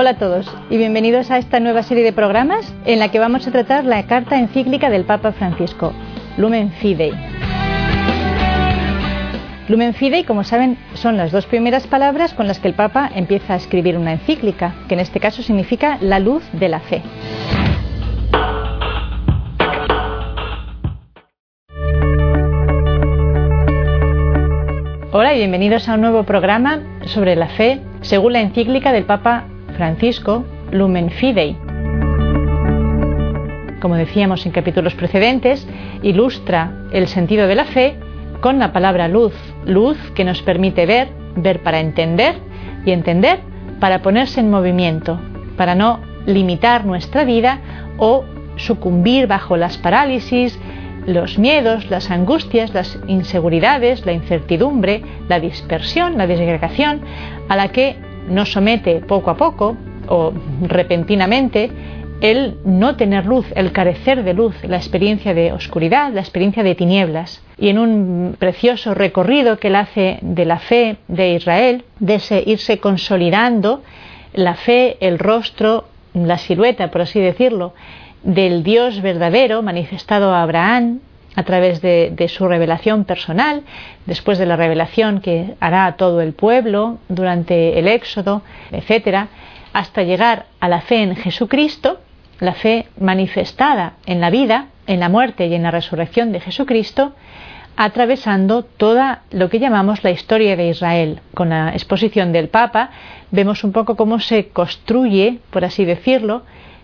Hola a todos y bienvenidos a esta nueva serie de programas en la que vamos a tratar la carta encíclica del Papa Francisco, Lumen Fidei. Lumen Fidei, como saben, son las dos primeras palabras con las que el Papa empieza a escribir una encíclica, que en este caso significa la luz de la fe. Hola y bienvenidos a un nuevo programa sobre la fe según la encíclica del Papa Francisco, Lumen Fidei. Como decíamos en capítulos precedentes, ilustra el sentido de la fe con la palabra luz, luz que nos permite ver, ver para entender y entender para ponerse en movimiento, para no limitar nuestra vida o sucumbir bajo las parálisis, los miedos, las angustias, las inseguridades, la incertidumbre, la dispersión, la desagregación, a la que nos somete poco a poco o repentinamente el no tener luz, el carecer de luz, la experiencia de oscuridad, la experiencia de tinieblas. Y en un precioso recorrido que él hace de la fe de Israel, de irse consolidando la fe, el rostro, la silueta, por así decirlo, del Dios verdadero manifestado a Abraham a través de, su revelación personal, después de la revelación que hará a todo el pueblo durante el Éxodo, etcétera, hasta llegar a la fe en Jesucristo, la fe manifestada en la vida, en la muerte y en la resurrección de Jesucristo, atravesando toda lo que llamamos la historia de Israel. Con la exposición del Papa vemos un poco cómo se construye, por así decirlo,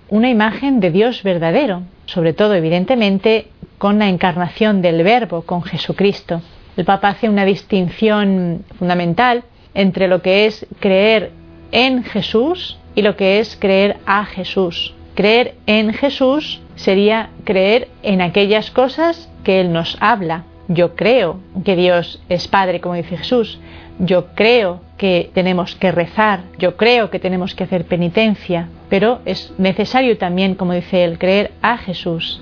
una imagen de Dios verdadero, sobre todo evidentemente con la encarnación del Verbo, con Jesucristo. El Papa hace una distinción fundamental entre lo que es creer en Jesús y lo que es creer a Jesús. Creer en Jesús sería creer en aquellas cosas que Él nos habla. Yo creo que Dios es Padre, como dice Jesús. Yo creo que tenemos que rezar. Yo creo que tenemos que hacer penitencia. Pero es necesario también, como dice Él, creer a Jesús.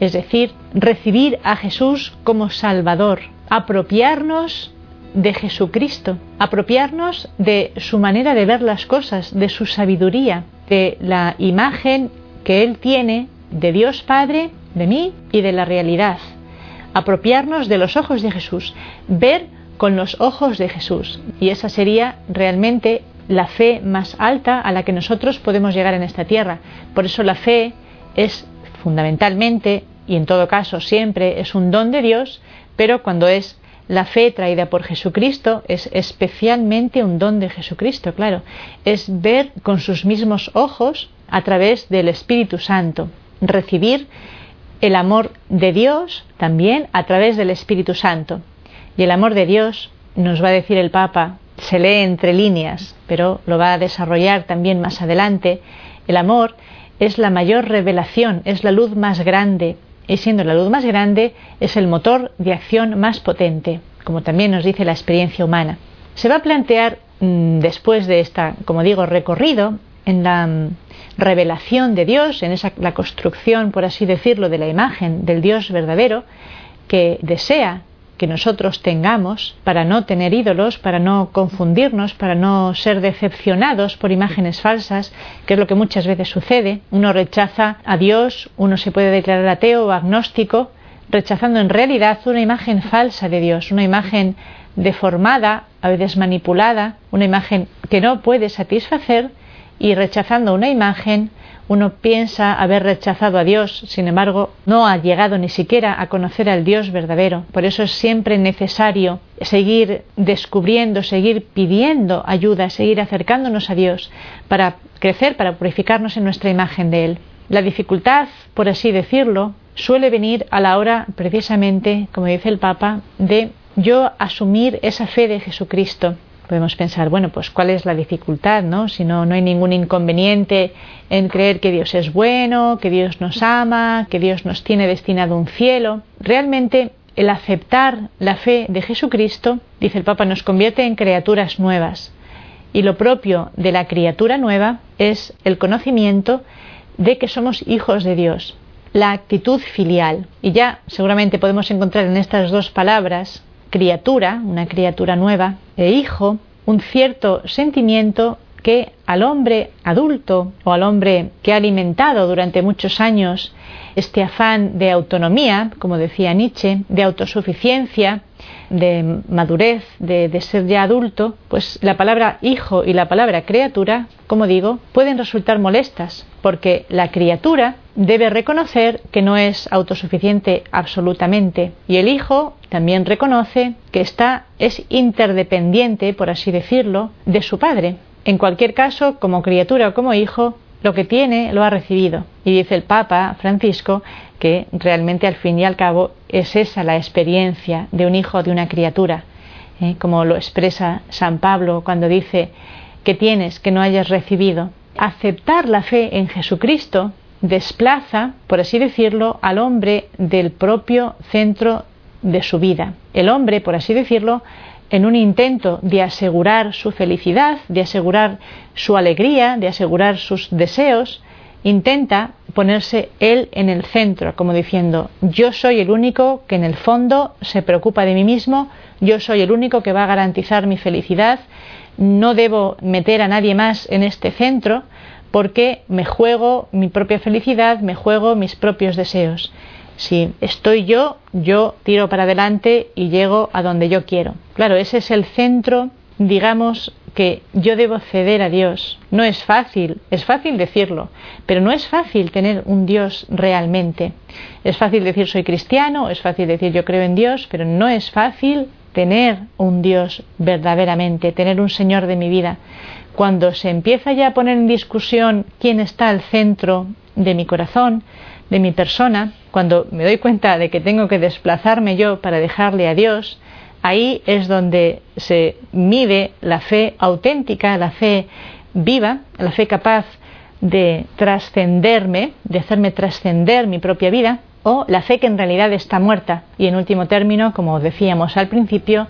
Es decir, recibir a Jesús como Salvador. Apropiarnos de Jesucristo, apropiarnos de su manera de ver las cosas, de su sabiduría, de la imagen que Él tiene de Dios Padre, de mí y de la realidad. Apropiarnos de los ojos de Jesús, ver con los ojos de Jesús. Y esa sería realmente la fe más alta a la que nosotros podemos llegar en esta tierra. Por eso la fe es fundamentalmente, y en todo caso siempre, es un don de Dios, pero cuando es la fe traída por Jesucristo es especialmente un don de Jesucristo, claro. Es ver con sus mismos ojos a través del Espíritu Santo, recibir el amor de Dios también a través del Espíritu Santo. Y el amor de Dios, nos va a decir el Papa, se lee entre líneas, pero lo va a desarrollar también más adelante, el amor es la mayor revelación, es la luz más grande, y siendo la luz más grande, es el motor de acción más potente, como también nos dice la experiencia humana. Se va a plantear mmm, después de esta, como digo, recorrido en la mmm, revelación de Dios, en esa la construcción, por así decirlo, de la imagen del Dios verdadero que desea que nosotros tengamos para no tener ídolos, para no confundirnos, para no ser decepcionados por imágenes falsas, que es lo que muchas veces sucede. Uno rechaza a Dios, uno se puede declarar ateo o agnóstico, rechazando en realidad una imagen falsa de Dios, una imagen deformada, a veces manipulada, una imagen que no puede satisfacer y rechazando una imagen uno piensa haber rechazado a Dios, sin embargo, no ha llegado ni siquiera a conocer al Dios verdadero. Por eso es siempre necesario seguir descubriendo, seguir pidiendo ayuda, seguir acercándonos a Dios para crecer, para purificarnos en nuestra imagen de Él. La dificultad, por así decirlo, suele venir a la hora, precisamente, como dice el Papa, de yo asumir esa fe de Jesucristo, podemos pensar, bueno, pues cuál es la dificultad, ¿no? Si no, no hay ningún inconveniente en creer que Dios es bueno, que Dios nos ama, que Dios nos tiene destinado un cielo. Realmente el aceptar la fe de Jesucristo, dice el Papa, nos convierte en criaturas nuevas. Y lo propio de la criatura nueva es el conocimiento de que somos hijos de Dios, la actitud filial. Y ya seguramente podemos encontrar en estas dos palabras criatura, una criatura nueva, e hijo, un cierto sentimiento que al hombre adulto o al hombre que ha alimentado durante muchos años este afán de autonomía, como decía Nietzsche, de autosuficiencia, de madurez, de, ser ya adulto, pues la palabra hijo y la palabra criatura, como digo, pueden resultar molestas, porque la criatura debe reconocer que no es autosuficiente absolutamente y el hijo también reconoce que está es interdependiente, por así decirlo, de su padre. En cualquier caso, como criatura o como hijo, lo que tiene lo ha recibido. Y dice el Papa Francisco que realmente al fin y al cabo es esa la experiencia de un hijo, de una criatura, ¿eh? como lo expresa San Pablo cuando dice que tienes que no hayas recibido. Aceptar la fe en Jesucristo desplaza, por así decirlo, al hombre del propio centro de su vida. El hombre, por así decirlo, en un intento de asegurar su felicidad, de asegurar su alegría, de asegurar sus deseos, intenta ponerse él en el centro, como diciendo, yo soy el único que en el fondo se preocupa de mí mismo, yo soy el único que va a garantizar mi felicidad, no debo meter a nadie más en este centro porque me juego mi propia felicidad, me juego mis propios deseos. Si estoy yo, yo tiro para adelante y llego a donde yo quiero. Claro, ese es el centro, digamos, que yo debo ceder a Dios. No es fácil, es fácil decirlo, pero no es fácil tener un Dios realmente. Es fácil decir soy cristiano, es fácil decir yo creo en Dios, pero no es fácil tener un Dios verdaderamente, tener un Señor de mi vida. Cuando se empieza ya a poner en discusión quién está al centro de mi corazón, de mi persona, cuando me doy cuenta de que tengo que desplazarme yo para dejarle a Dios, ahí es donde se mide la fe auténtica, la fe viva, la fe capaz de trascenderme, de hacerme trascender mi propia vida, o la fe que en realidad está muerta. Y en último término, como decíamos al principio,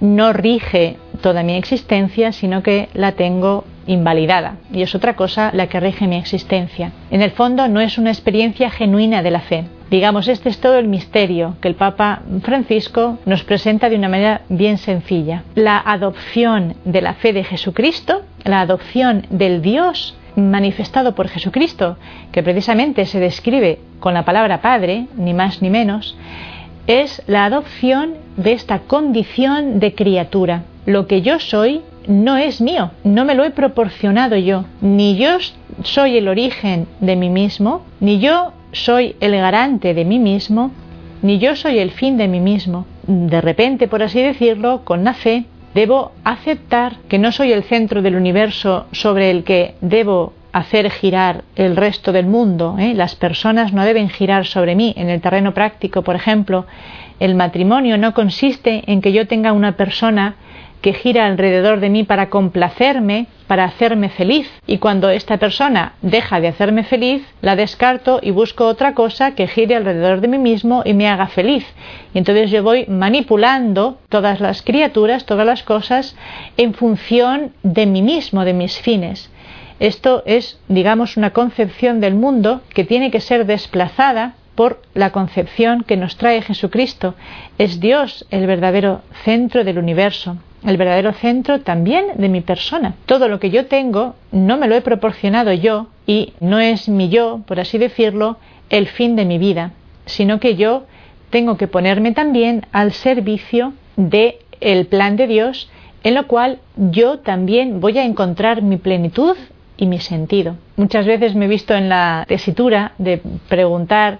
no rige toda mi existencia, sino que la tengo invalidada. Y es otra cosa la que rige mi existencia. En el fondo no es una experiencia genuina de la fe. Digamos, este es todo el misterio que el Papa Francisco nos presenta de una manera bien sencilla. La adopción de la fe de Jesucristo, la adopción del Dios manifestado por Jesucristo, que precisamente se describe con la palabra Padre, ni más ni menos, es la adopción de esta condición de criatura. Lo que yo soy no es mío, no me lo he proporcionado yo. Ni yo soy el origen de mí mismo, ni yo soy el garante de mí mismo, ni yo soy el fin de mí mismo. De repente, por así decirlo, con la fe, debo aceptar que no soy el centro del universo sobre el que debo hacer girar el resto del mundo. ¿eh? Las personas no deben girar sobre mí. En el terreno práctico, por ejemplo, el matrimonio no consiste en que yo tenga una persona que gira alrededor de mí para complacerme, para hacerme feliz. Y cuando esta persona deja de hacerme feliz, la descarto y busco otra cosa que gire alrededor de mí mismo y me haga feliz. Y entonces yo voy manipulando todas las criaturas, todas las cosas, en función de mí mismo, de mis fines. Esto es, digamos, una concepción del mundo que tiene que ser desplazada por la concepción que nos trae Jesucristo. Es Dios el verdadero centro del universo, el verdadero centro también de mi persona. Todo lo que yo tengo no me lo he proporcionado yo y no es mi yo, por así decirlo, el fin de mi vida, sino que yo tengo que ponerme también al servicio de el plan de Dios en lo cual yo también voy a encontrar mi plenitud y mi sentido. Muchas veces me he visto en la tesitura de preguntar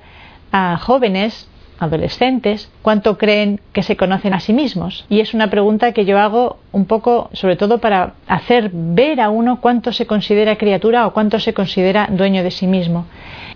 a jóvenes, adolescentes, cuánto creen que se conocen a sí mismos. Y es una pregunta que yo hago un poco, sobre todo para hacer ver a uno cuánto se considera criatura o cuánto se considera dueño de sí mismo.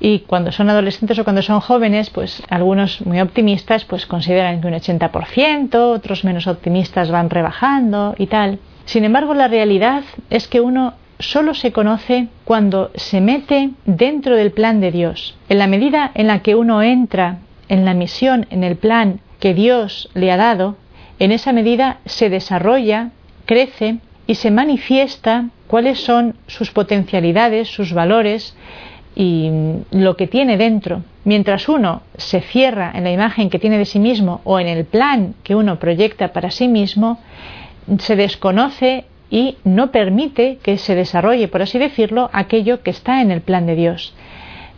Y cuando son adolescentes o cuando son jóvenes, pues algunos muy optimistas pues consideran que un 80%, otros menos optimistas van rebajando y tal. Sin embargo, la realidad es que uno solo se conoce cuando se mete dentro del plan de Dios. En la medida en la que uno entra en la misión, en el plan que Dios le ha dado, en esa medida se desarrolla, crece y se manifiesta cuáles son sus potencialidades, sus valores y lo que tiene dentro. Mientras uno se cierra en la imagen que tiene de sí mismo o en el plan que uno proyecta para sí mismo, se desconoce y no permite que se desarrolle, por así decirlo, aquello que está en el plan de Dios.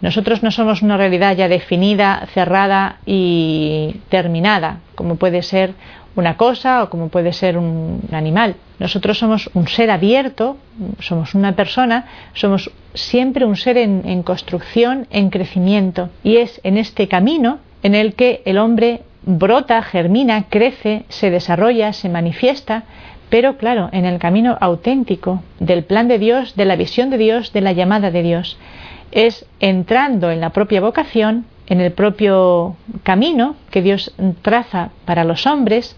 Nosotros no somos una realidad ya definida, cerrada y terminada, como puede ser una cosa o como puede ser un animal. Nosotros somos un ser abierto, somos una persona, somos siempre un ser en, construcción, en crecimiento. Y es en este camino en el que el hombre brota, germina, crece, se desarrolla, se manifiesta, pero claro, en el camino auténtico del plan de Dios, de la visión de Dios, de la llamada de Dios. Es entrando en la propia vocación, en el propio camino que Dios traza para los hombres,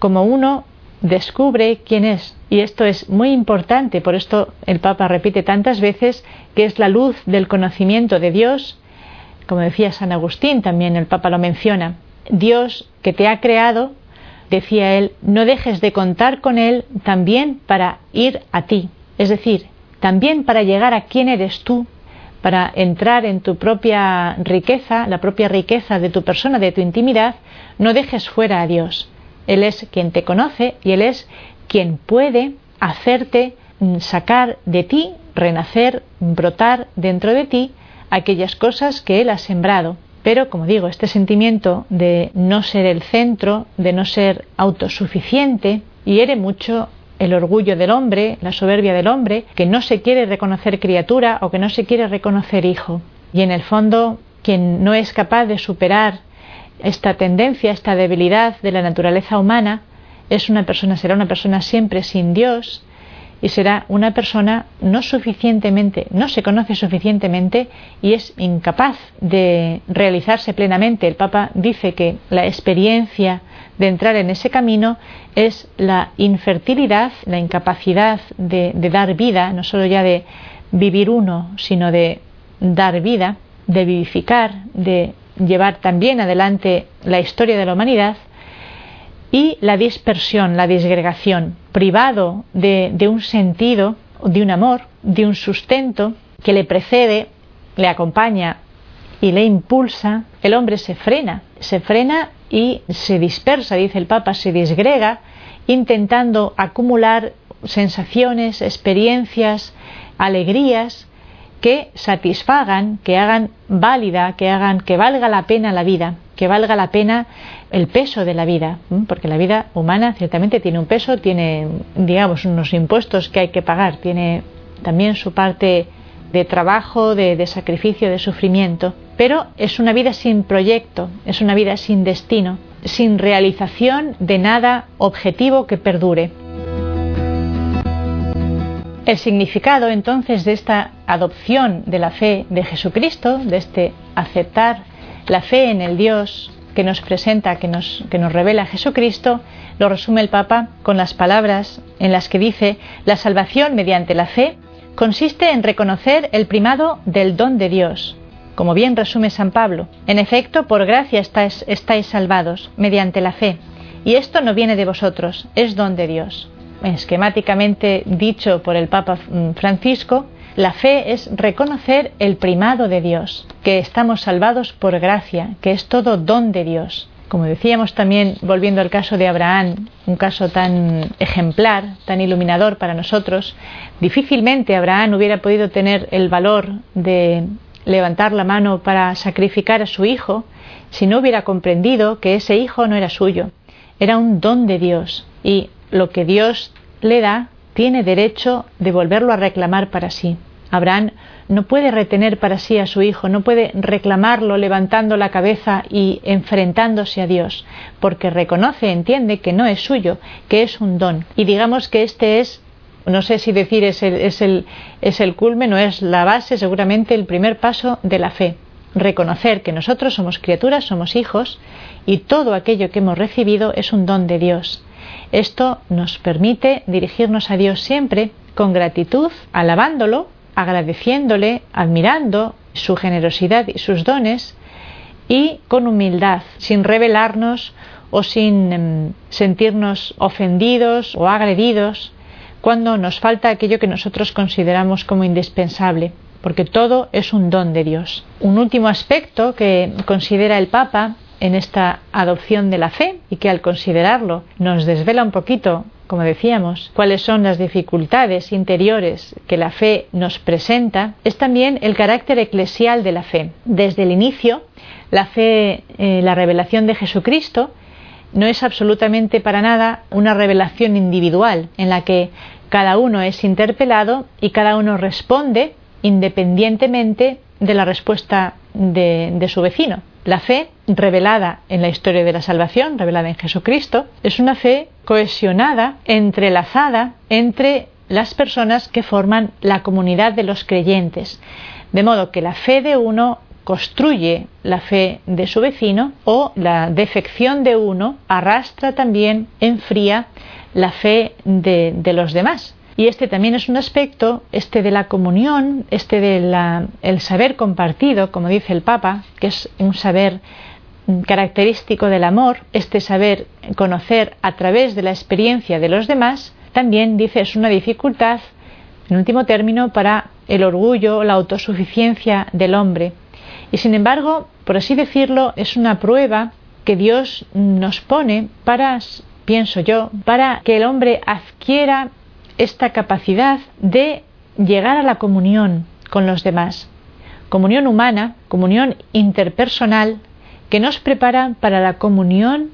como uno descubre quién es. Y esto es muy importante, por esto el Papa repite tantas veces que es la luz del conocimiento de Dios, como decía San Agustín, también el Papa lo menciona. Dios que te ha creado, decía él, no dejes de contar con Él también para ir a ti, es decir, también para llegar a quién eres tú, para entrar en tu propia riqueza, la propia riqueza de tu persona, de tu intimidad, no dejes fuera a Dios. Él es quien te conoce y Él es quien puede hacerte mm, sacar de ti, renacer, brotar dentro de ti aquellas cosas que Él ha sembrado. Pero, como digo, este sentimiento de no ser el centro, de no ser autosuficiente, hiere mucho el orgullo del hombre, la soberbia del hombre, que no se quiere reconocer criatura o que no se quiere reconocer hijo. Y en el fondo, quien no es capaz de superar esta tendencia, esta debilidad de la naturaleza humana, es una persona, será una persona siempre sin Dios y será una persona no suficientemente, no se conoce suficientemente y es incapaz de realizarse plenamente. El Papa dice que la experiencia de entrar en ese camino es la infertilidad, la incapacidad de, dar vida, no solo ya de vivir uno, sino de dar vida, de vivificar, de llevar también adelante la historia de la humanidad y la dispersión, la disgregación, privado de, de, un sentido, de un amor, de un sustento que le precede, le acompaña y le impulsa, el hombre se frena, se frena y se dispersa, dice el Papa, se disgrega, intentando acumular sensaciones, experiencias, alegrías que satisfagan, que hagan válida, que hagan que valga la pena la vida, que valga la pena el peso de la vida, porque la vida humana ciertamente tiene un peso, tiene, digamos, unos impuestos que hay que pagar, tiene también su parte de trabajo, de, de sacrificio, de sufrimiento, pero es una vida sin proyecto, es una vida sin destino, sin realización de nada objetivo que perdure. El significado entonces de esta adopción de la fe de Jesucristo, de este aceptar la fe en el Dios que nos presenta, que nos, que nos revela Jesucristo, lo resume el Papa con las palabras en las que dice, la salvación mediante la fe consiste en reconocer el primado del don de Dios, como bien resume San Pablo. En efecto, por gracia estáis, estáis salvados, mediante la fe, y esto no viene de vosotros, es don de Dios esquemáticamente dicho por el Papa Francisco, la fe es reconocer el primado de Dios, que estamos salvados por gracia, que es todo don de Dios. Como decíamos también, volviendo al caso de Abraham, un caso tan ejemplar, tan iluminador para nosotros, difícilmente Abraham hubiera podido tener el valor de levantar la mano para sacrificar a su hijo si no hubiera comprendido que ese hijo no era suyo, era un don de Dios y lo que Dios le da, tiene derecho de volverlo a reclamar para sí. Abraham no puede retener para sí a su hijo, no puede reclamarlo levantando la cabeza y enfrentándose a Dios, porque reconoce, entiende que no es suyo, que es un don. Y digamos que este es, no sé si decir es el, es el, es el culmen o es la base, seguramente el primer paso de la fe. Reconocer que nosotros somos criaturas, somos hijos, y todo aquello que hemos recibido es un don de Dios. Esto nos permite dirigirnos a Dios siempre con gratitud, alabándolo, agradeciéndole, admirando su generosidad y sus dones y con humildad, sin rebelarnos o sin em, sentirnos ofendidos o agredidos cuando nos falta aquello que nosotros consideramos como indispensable, porque todo es un don de Dios. Un último aspecto que considera el Papa en esta adopción de la fe y que al considerarlo nos desvela un poquito como decíamos, cuáles son las dificultades interiores que la fe nos presenta, es también el carácter eclesial de la fe. Desde el inicio, la fe, eh, la revelación de Jesucristo, no es absolutamente para nada una revelación individual en la que cada uno es interpelado y cada uno responde independientemente de la respuesta de, su vecino. La fe revelada en la historia de la salvación, revelada en Jesucristo, es una fe cohesionada, entrelazada entre las personas que forman la comunidad de los creyentes. De modo que la fe de uno construye la fe de su vecino o la defección de uno arrastra también, enfría la fe de, de los demás. Y este también es un aspecto, este de la comunión, este del saber compartido, como dice el Papa, que es un saber característico del amor, este saber conocer a través de la experiencia de los demás, también dice es una dificultad, en último término, para el orgullo, la autosuficiencia del hombre. Y sin embargo, por así decirlo, es una prueba que Dios nos pone para, pienso yo, para que el hombre adquiera esta capacidad de llegar a la comunión con los demás. Comunión humana, comunión interpersonal, que nos prepara para la comunión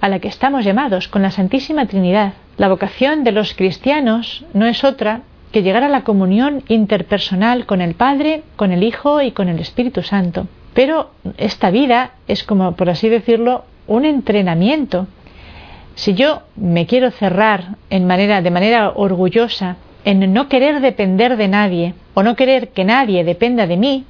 a la que estamos llamados con la Santísima Trinidad. La vocación de los cristianos no es otra que llegar a la comunión interpersonal con el Padre, con el Hijo y con el Espíritu Santo. Pero esta vida es como, por así decirlo, un entrenamiento si yo me quiero cerrar en manera, de manera orgullosa en no querer depender de nadie o no querer que nadie dependa de mí,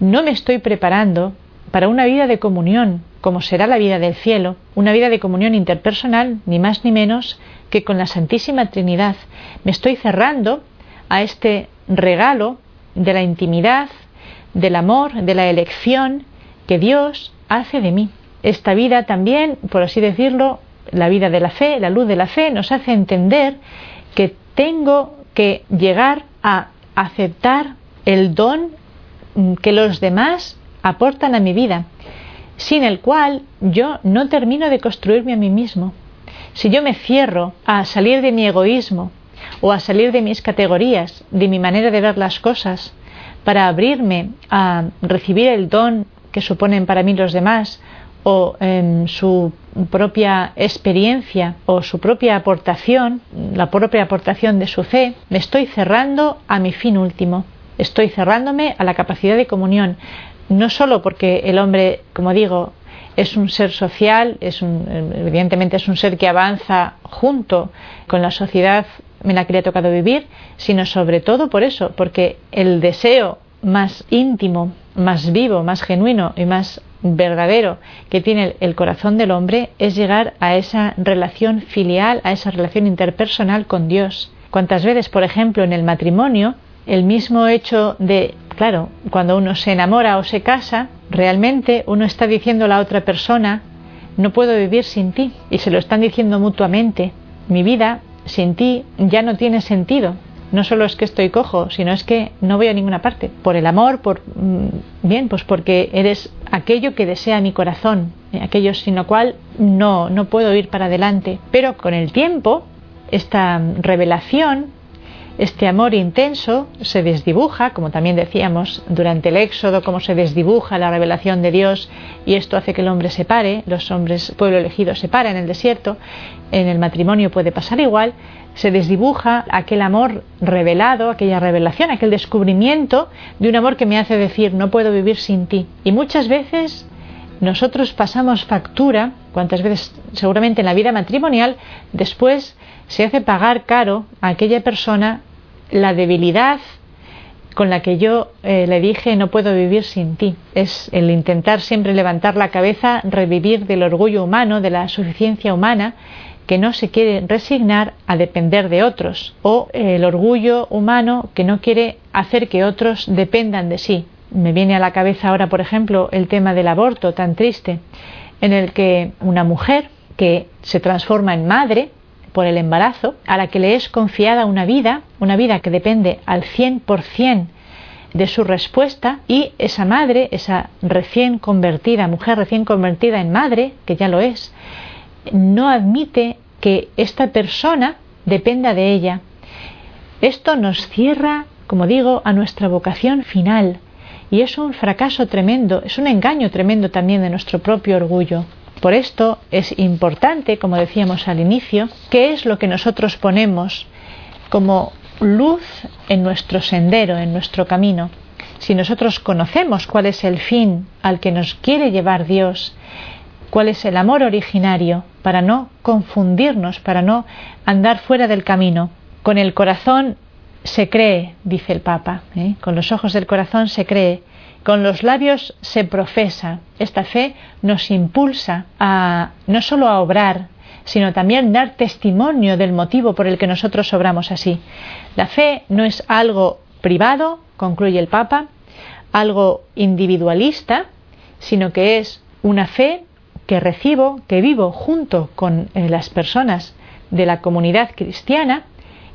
no me estoy preparando para una vida de comunión, como será la vida del cielo, una vida de comunión interpersonal, ni más ni menos que con la Santísima Trinidad. Me estoy cerrando a este regalo de la intimidad, del amor, de la elección que Dios hace de mí. Esta vida también, por así decirlo, la vida de la fe, la luz de la fe, nos hace entender que tengo que llegar a aceptar el don que los demás aportan a mi vida, sin el cual yo no termino de construirme a mí mismo. Si yo me cierro a salir de mi egoísmo o a salir de mis categorías, de mi manera de ver las cosas, para abrirme a recibir el don que suponen para mí los demás o en su propia experiencia o su propia aportación, la propia aportación de su fe, me estoy cerrando a mi fin último. Estoy cerrándome a la capacidad de comunión, no solo porque el hombre, como digo, es un ser social, es un, evidentemente es un ser que avanza junto con la sociedad en la que le ha tocado vivir, sino sobre todo por eso, porque el deseo más íntimo, más vivo, más genuino y más verdadero que tiene el corazón del hombre es llegar a esa relación filial, a esa relación interpersonal con Dios. ¿Cuántas veces, por ejemplo, en el matrimonio, el mismo hecho de, claro, cuando uno se enamora o se casa, realmente uno está diciendo a la otra persona, no puedo vivir sin ti, y se lo están diciendo mutuamente, mi vida sin ti ya no tiene sentido, no solo es que estoy cojo, sino es que no voy a ninguna parte. Por el amor, por mm, bien, pues porque eres aquello que desea mi corazón, eh, aquello sin lo cual no, no puedo ir para adelante. Pero con el tiempo, esta revelación, este amor intenso se desdibuja, como también decíamos durante el Éxodo, cómo se desdibuja la revelación de Dios y esto hace que el hombre se pare, los hombres, pueblo elegido, se para en el desierto, en el matrimonio puede pasar igual, se desdibuja aquel amor revelado, aquella revelación, aquel descubrimiento de un amor que me hace decir no puedo vivir sin ti. Y muchas veces nosotros pasamos factura, cuántas veces seguramente en la vida matrimonial, después se hace pagar caro a aquella persona la debilidad con la que yo eh, le dije no puedo vivir sin ti. Es el intentar siempre levantar la cabeza, revivir del orgullo humano, de la suficiencia humana que no se quiere resignar a depender de otros, o el orgullo humano que no quiere hacer que otros dependan de sí. Me viene a la cabeza ahora, por ejemplo, el tema del aborto tan triste, en el que una mujer que se transforma en madre por el embarazo, a la que le es confiada una vida, una vida que depende al 100% de su respuesta y esa madre, esa recién convertida, mujer recién convertida en madre, que ya lo es, no admite que esta persona dependa de ella. Esto nos cierra, como digo, a nuestra vocación final y es un fracaso tremendo, es un engaño tremendo también de nuestro propio orgullo. Por esto es importante, como decíamos al inicio, qué es lo que nosotros ponemos como luz en nuestro sendero, en nuestro camino. Si nosotros conocemos cuál es el fin al que nos quiere llevar Dios, cuál es el amor originario, para no confundirnos, para no andar fuera del camino, con el corazón se cree, dice el Papa, ¿eh? con los ojos del corazón se cree, con los labios se profesa. Esta fe nos impulsa a no solo a obrar, sino también dar testimonio del motivo por el que nosotros obramos así. La fe no es algo privado, concluye el Papa, algo individualista, sino que es una fe que recibo, que vivo junto con eh, las personas de la comunidad cristiana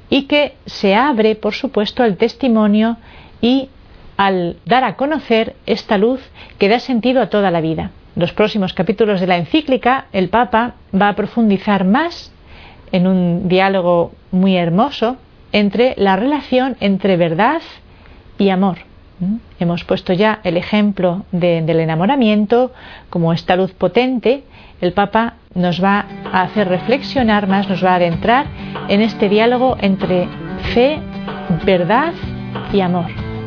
y que se abre, por supuesto, al testimonio y al dar a conocer esta luz que da sentido a toda la vida. En los próximos capítulos de la encíclica, el Papa va a profundizar más en un diálogo muy hermoso entre la relación entre verdad y amor. ¿Mm? Hemos puesto ya el ejemplo del enamoramiento como esta luz potente. El Papa nos va a hacer reflexionar más, nos va a adentrar en este diálogo entre fe, verdad y amor.